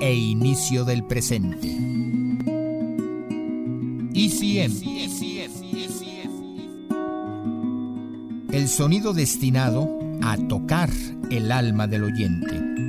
e inicio del presente. ECM. El sonido destinado a tocar el alma del oyente.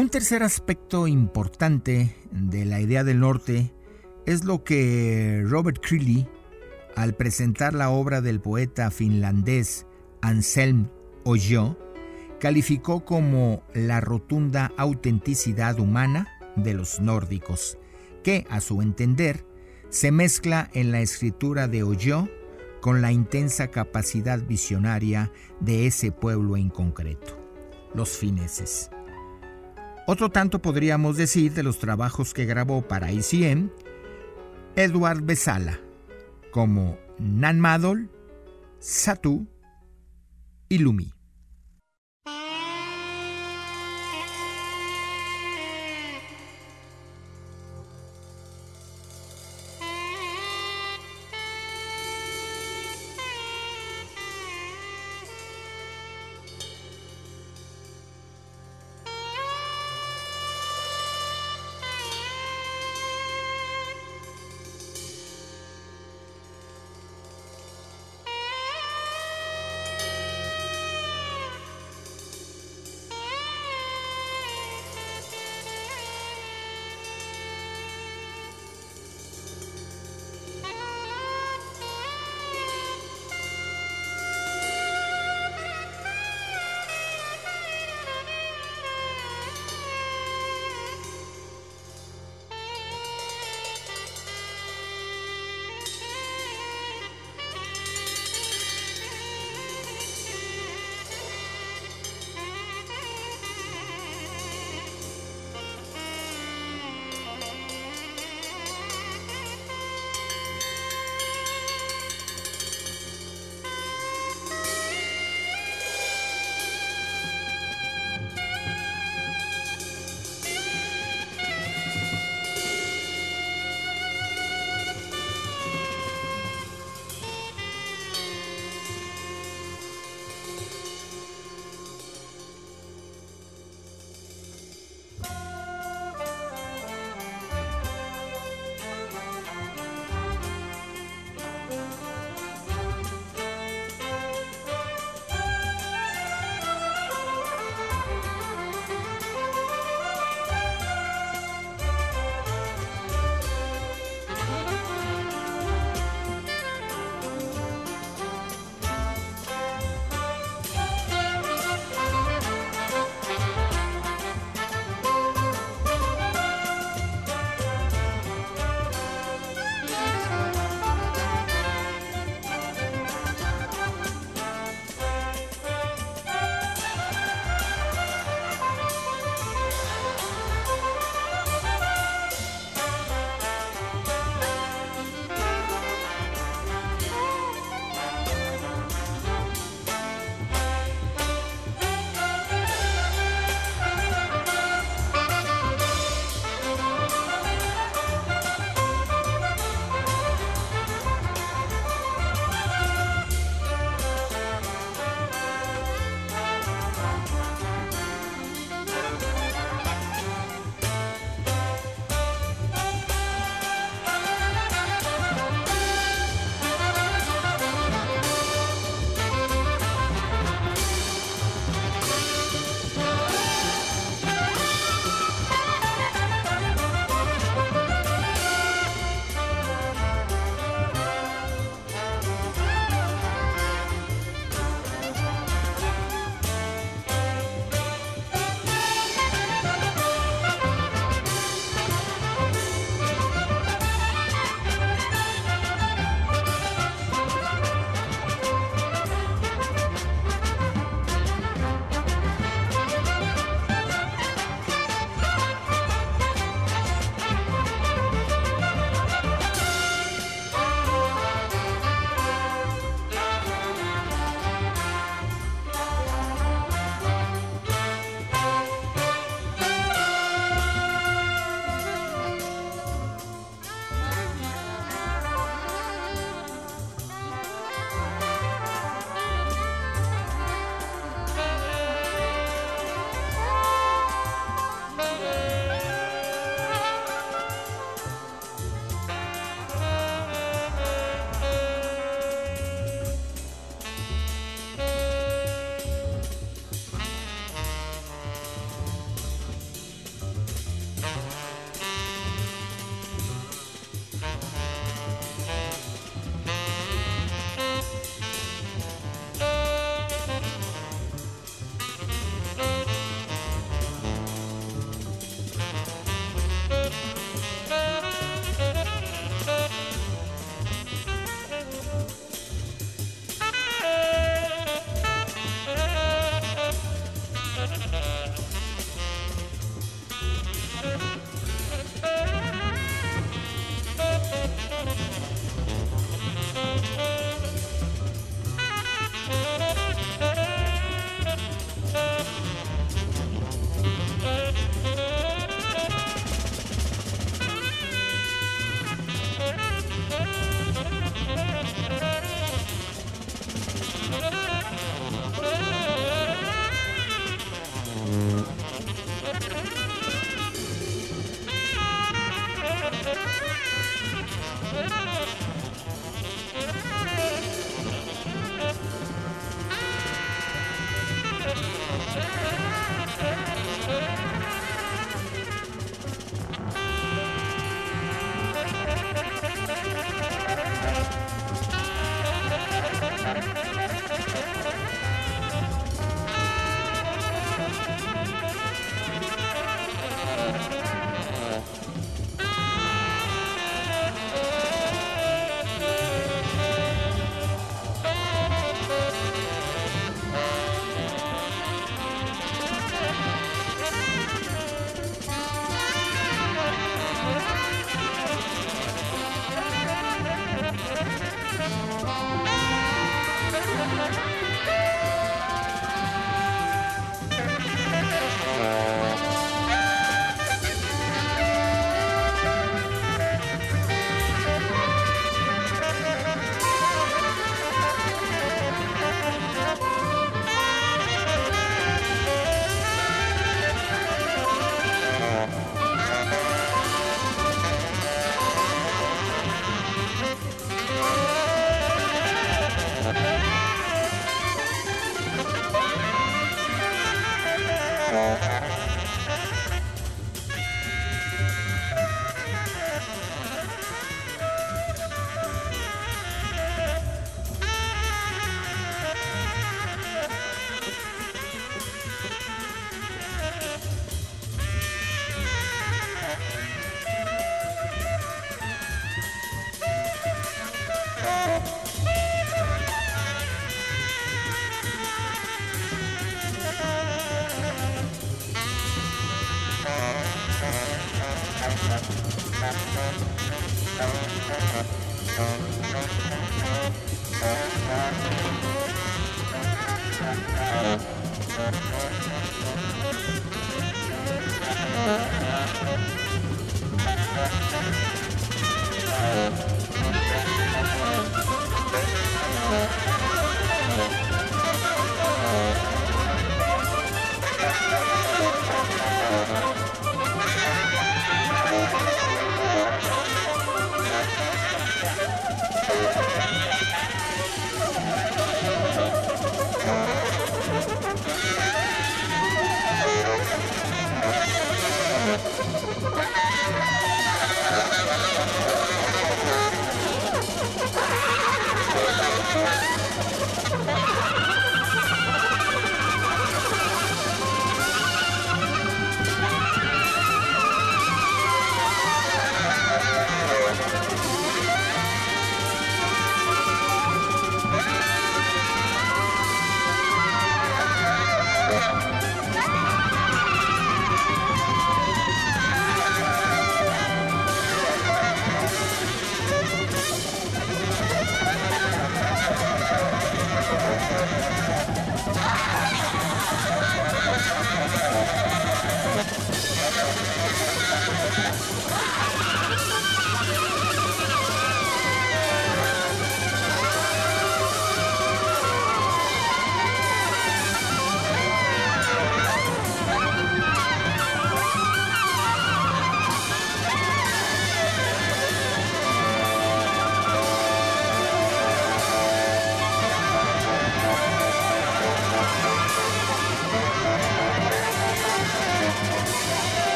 Un tercer aspecto importante de la idea del norte es lo que Robert Creeley, al presentar la obra del poeta finlandés Anselm Ojo, calificó como la rotunda autenticidad humana de los nórdicos, que, a su entender, se mezcla en la escritura de Oyo con la intensa capacidad visionaria de ese pueblo en concreto, los fineses. Otro tanto podríamos decir de los trabajos que grabó para ICM Edward Besala, como Nan Madol, Satu y Lumi.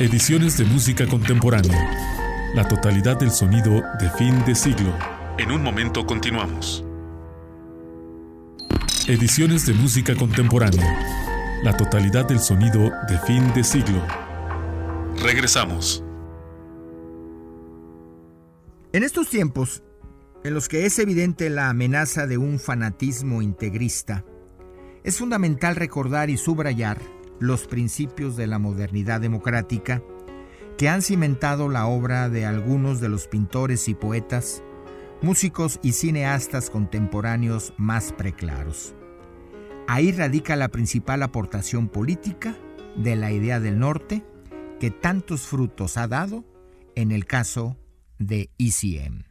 Ediciones de música contemporánea. La totalidad del sonido de fin de siglo. En un momento continuamos. Ediciones de música contemporánea. La totalidad del sonido de fin de siglo. Regresamos. En estos tiempos, en los que es evidente la amenaza de un fanatismo integrista, es fundamental recordar y subrayar los principios de la modernidad democrática que han cimentado la obra de algunos de los pintores y poetas, músicos y cineastas contemporáneos más preclaros. Ahí radica la principal aportación política de la idea del norte que tantos frutos ha dado en el caso de ECM.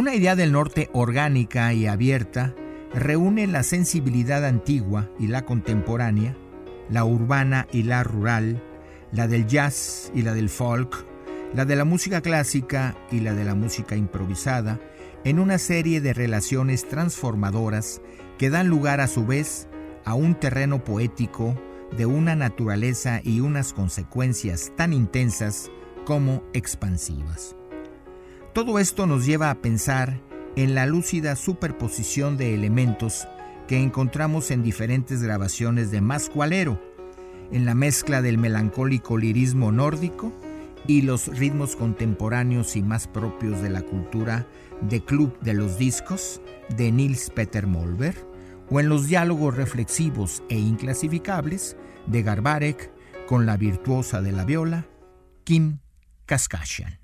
Una idea del norte orgánica y abierta reúne la sensibilidad antigua y la contemporánea, la urbana y la rural, la del jazz y la del folk, la de la música clásica y la de la música improvisada, en una serie de relaciones transformadoras que dan lugar a su vez a un terreno poético de una naturaleza y unas consecuencias tan intensas como expansivas. Todo esto nos lleva a pensar en la lúcida superposición de elementos que encontramos en diferentes grabaciones de Mascualero, en la mezcla del melancólico lirismo nórdico y los ritmos contemporáneos y más propios de la cultura de Club de los Discos de Nils Peter Molver, o en los diálogos reflexivos e inclasificables de Garbarek con la virtuosa de la viola, Kim Kaskashian.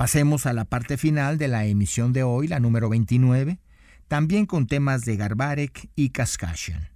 Pasemos a la parte final de la emisión de hoy, la número 29, también con temas de Garbarek y Kaskashian.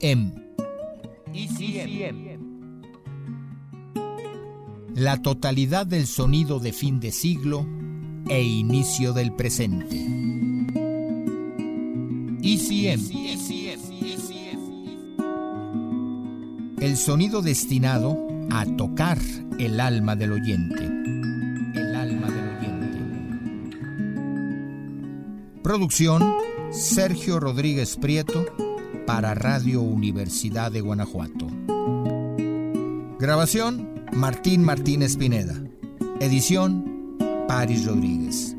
ECM. ECM. La totalidad del sonido de fin de siglo e inicio del presente. ECM. El sonido destinado a tocar el alma del oyente. El alma del oyente. Producción Sergio Rodríguez Prieto para Radio Universidad de Guanajuato. Grabación Martín Martínez Pineda. Edición Paris Rodríguez.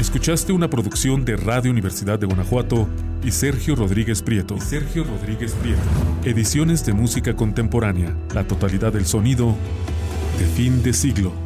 Escuchaste una producción de Radio Universidad de Guanajuato y Sergio Rodríguez Prieto. Sergio Rodríguez Prieto. Ediciones de música contemporánea. La totalidad del sonido de fin de siglo.